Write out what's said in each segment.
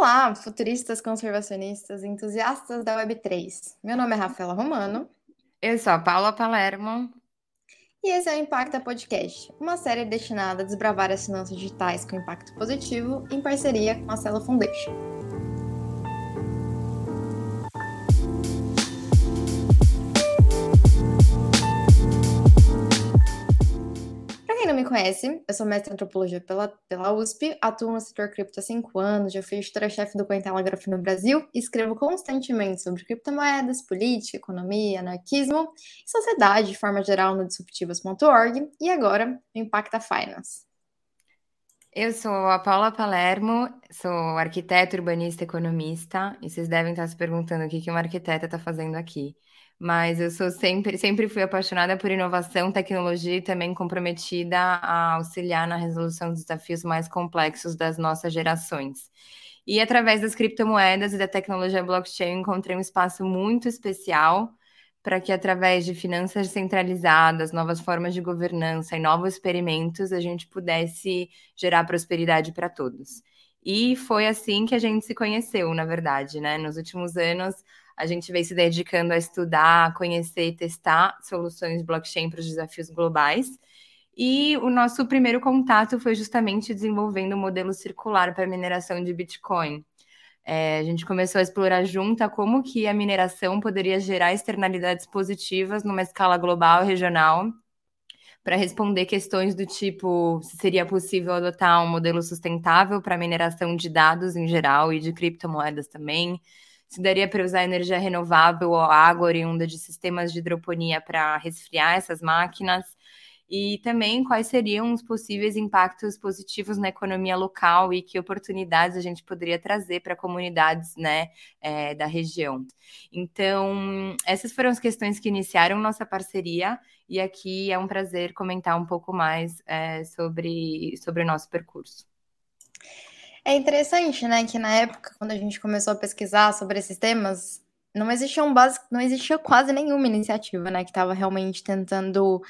Olá, futuristas, conservacionistas, entusiastas da Web3. Meu nome é Rafaela Romano. Eu sou a Paula Palermo. E esse é o Impacta Podcast, uma série destinada a desbravar as finanças digitais com impacto positivo em parceria com a Celo Foundation. Conhece, eu sou mestre em antropologia pela, pela USP, atuo no setor cripto há cinco anos, já fui editora-chefe do Cointelegraph no Brasil escrevo constantemente sobre criptomoedas, política, economia, anarquismo e sociedade de forma geral no disruptivas.org e agora no Impacta Finance. Eu sou a Paula Palermo, sou arquiteta, urbanista, economista, e vocês devem estar se perguntando o que uma arquiteta está fazendo aqui mas eu sou sempre, sempre fui apaixonada por inovação, tecnologia e também comprometida a auxiliar na resolução dos desafios mais complexos das nossas gerações. E através das criptomoedas e da tecnologia blockchain, encontrei um espaço muito especial para que, através de finanças centralizadas, novas formas de governança e novos experimentos, a gente pudesse gerar prosperidade para todos. E foi assim que a gente se conheceu, na verdade, né? Nos últimos anos, a gente vem se dedicando a estudar, conhecer e testar soluções blockchain para os desafios globais. E o nosso primeiro contato foi justamente desenvolvendo um modelo circular para mineração de Bitcoin. É, a gente começou a explorar junto como que a mineração poderia gerar externalidades positivas numa escala global e regional para responder questões do tipo se seria possível adotar um modelo sustentável para mineração de dados em geral e de criptomoedas também, se daria para usar energia renovável ou água oriunda de sistemas de hidroponia para resfriar essas máquinas, e também quais seriam os possíveis impactos positivos na economia local e que oportunidades a gente poderia trazer para comunidades né, é, da região. Então, essas foram as questões que iniciaram nossa parceria, e aqui é um prazer comentar um pouco mais é, sobre, sobre o nosso percurso. É interessante, né, que na época, quando a gente começou a pesquisar sobre esses temas, não existia, um base, não existia quase nenhuma iniciativa, né, que estava realmente tentando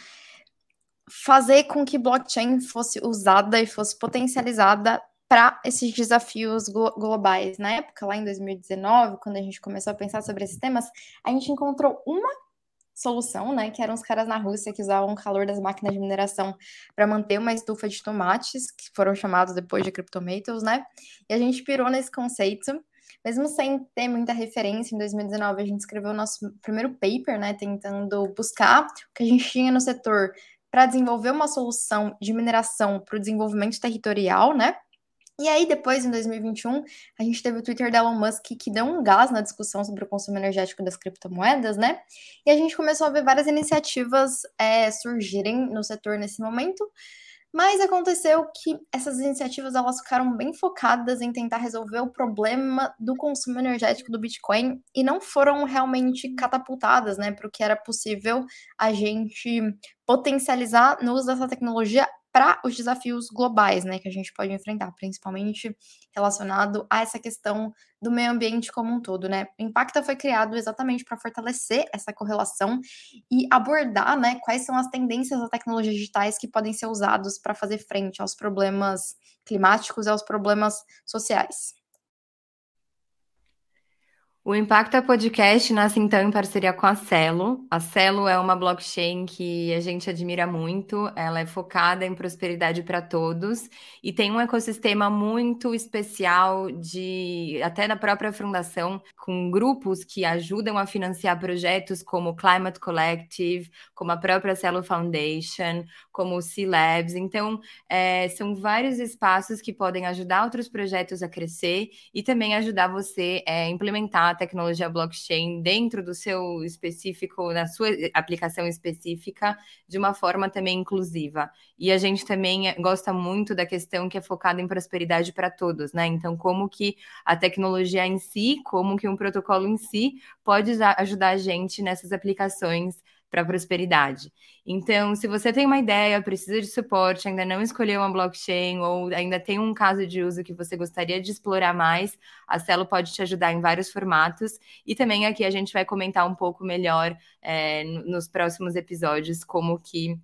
fazer com que blockchain fosse usada e fosse potencializada para esses desafios glo globais. Na época, lá em 2019, quando a gente começou a pensar sobre esses temas, a gente encontrou uma solução, né? Que eram os caras na Rússia que usavam o calor das máquinas de mineração para manter uma estufa de tomates, que foram chamados depois de cryptomatoes, né? E a gente pirou nesse conceito. Mesmo sem ter muita referência, em 2019 a gente escreveu o nosso primeiro paper, né? Tentando buscar o que a gente tinha no setor para desenvolver uma solução de mineração para o desenvolvimento territorial, né? E aí, depois, em 2021, a gente teve o Twitter da Elon Musk que deu um gás na discussão sobre o consumo energético das criptomoedas, né? E a gente começou a ver várias iniciativas é, surgirem no setor nesse momento. Mas aconteceu que essas iniciativas elas ficaram bem focadas em tentar resolver o problema do consumo energético do Bitcoin e não foram realmente catapultadas, né, para o que era possível a gente potencializar no uso dessa tecnologia para os desafios globais, né, que a gente pode enfrentar, principalmente relacionado a essa questão do meio ambiente como um todo, né? O Impacta foi criado exatamente para fortalecer essa correlação e abordar, né, quais são as tendências das tecnologias digitais que podem ser usados para fazer frente aos problemas climáticos e aos problemas sociais. O Impacta Podcast nasce então em parceria com a Celo. A Celo é uma blockchain que a gente admira muito, ela é focada em prosperidade para todos e tem um ecossistema muito especial de até da própria fundação, com grupos que ajudam a financiar projetos como o Climate Collective, como a própria Celo Foundation, como o C Labs. Então, é, são vários espaços que podem ajudar outros projetos a crescer e também ajudar você a implementar a tecnologia blockchain dentro do seu específico, na sua aplicação específica, de uma forma também inclusiva. E a gente também gosta muito da questão que é focada em prosperidade para todos, né? Então, como que a tecnologia em si, como que um protocolo em si pode ajudar a gente nessas aplicações para prosperidade. Então, se você tem uma ideia, precisa de suporte, ainda não escolheu uma blockchain ou ainda tem um caso de uso que você gostaria de explorar mais, a Celo pode te ajudar em vários formatos. E também aqui a gente vai comentar um pouco melhor é, nos próximos episódios como que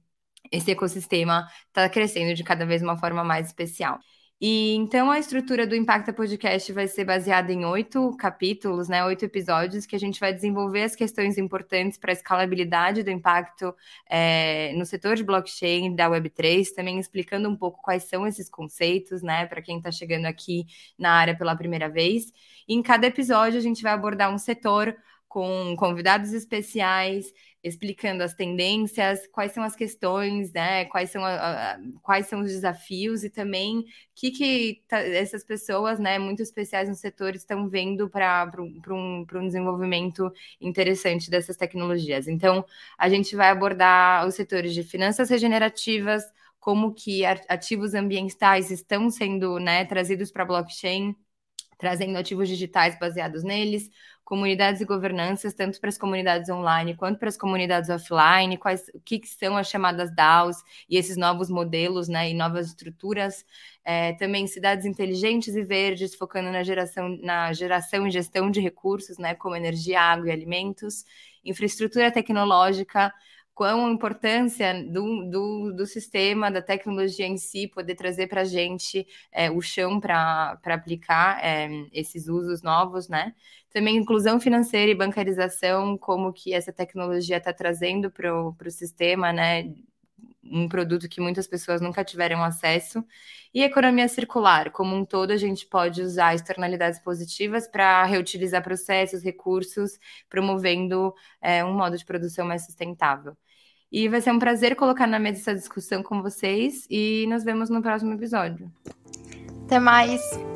esse ecossistema está crescendo de cada vez uma forma mais especial. E então a estrutura do Impacta Podcast vai ser baseada em oito capítulos, né? Oito episódios que a gente vai desenvolver as questões importantes para a escalabilidade do impacto é, no setor de blockchain da Web3, também explicando um pouco quais são esses conceitos, né? Para quem está chegando aqui na área pela primeira vez. E em cada episódio a gente vai abordar um setor com convidados especiais, explicando as tendências, quais são as questões, né? Quais são, a, a, quais são os desafios e também o que, que tá, essas pessoas, né, muito especiais no setor, estão vendo para um, um desenvolvimento interessante dessas tecnologias. Então, a gente vai abordar os setores de finanças regenerativas, como que ativos ambientais estão sendo né, trazidos para blockchain, trazendo ativos digitais baseados neles, comunidades e governanças, tanto para as comunidades online quanto para as comunidades offline, quais o que, que são as chamadas DAOs e esses novos modelos né, e novas estruturas. É, também cidades inteligentes e verdes, focando na geração, na geração e gestão de recursos, né, como energia, água e alimentos, infraestrutura tecnológica, quão a importância do, do, do, sistema, da tecnologia em si, poder trazer para a gente é, o chão para aplicar é, esses usos novos, né? Também inclusão financeira e bancarização, como que essa tecnologia está trazendo para o sistema, né? Um produto que muitas pessoas nunca tiveram acesso. E economia circular, como um todo, a gente pode usar externalidades positivas para reutilizar processos, recursos, promovendo é, um modo de produção mais sustentável. E vai ser um prazer colocar na mesa essa discussão com vocês e nos vemos no próximo episódio. Até mais!